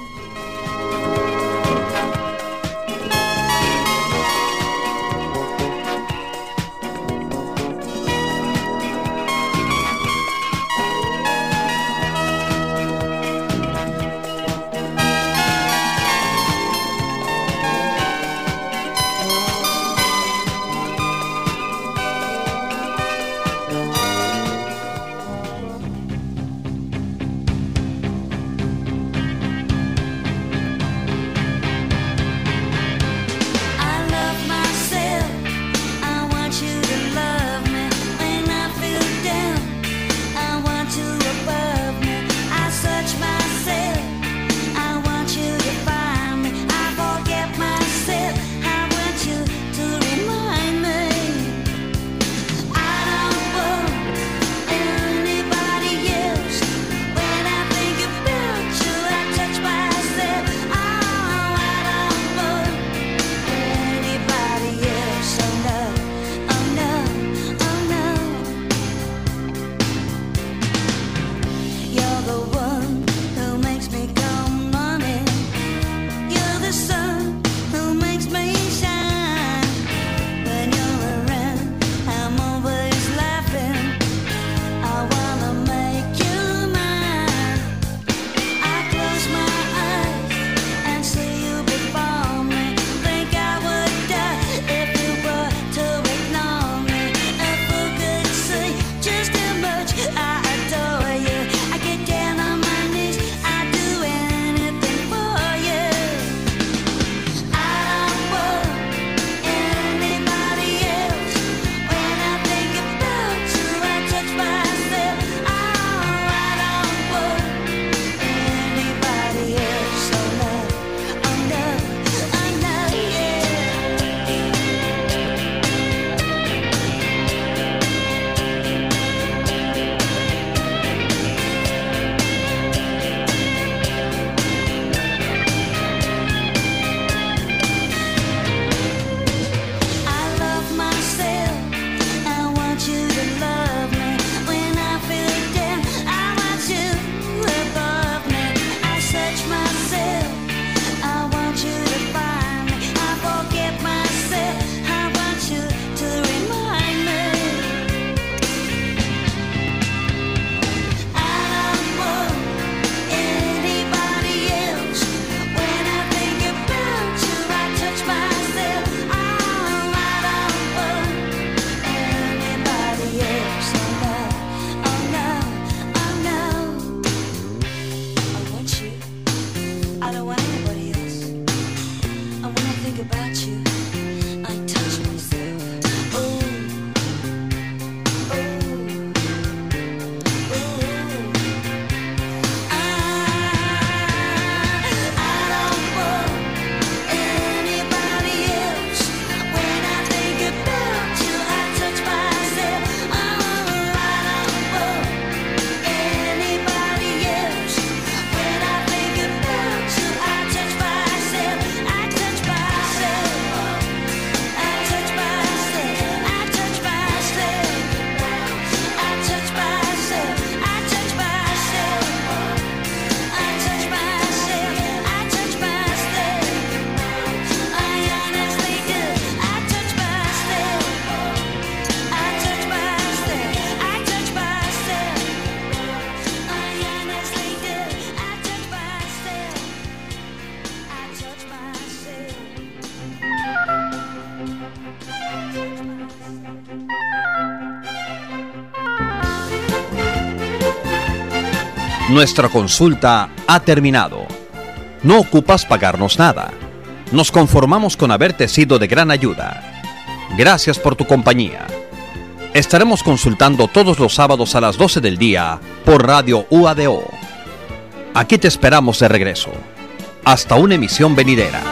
Speaker 1: don't wanna Nuestra consulta ha terminado. No ocupas pagarnos nada. Nos conformamos con haberte sido de gran ayuda. Gracias por tu compañía. Estaremos consultando todos los sábados a las 12 del día por Radio UADO. Aquí te esperamos de regreso. Hasta una emisión venidera.